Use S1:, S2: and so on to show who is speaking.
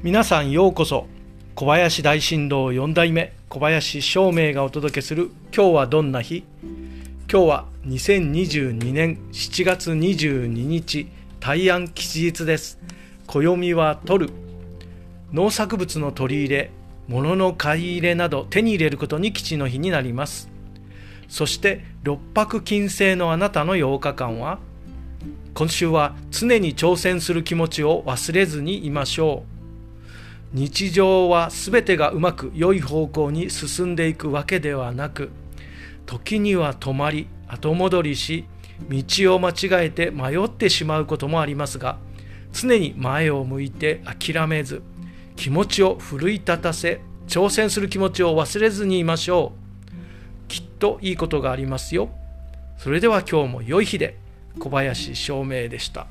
S1: 皆さんようこそ小林大震動4代目小林照明がお届けする今日はどんな日？今日は2022年7月22日大安吉日です。暦は取る。農作物の取り入れ物の買い入れなど手に入れることに吉の日になります。そして六白金星のあなたの8日間は今週は常に挑戦する気持ちを忘れずにいましょう。日常は全てがうまく良い方向に進んでいくわけではなく時には止まり後戻りし道を間違えて迷ってしまうこともありますが常に前を向いて諦めず気持ちを奮い立たせ挑戦する気持ちを忘れずにいましょう。きっといいことがありますよ。それでは今日も良い日で小林照明でした。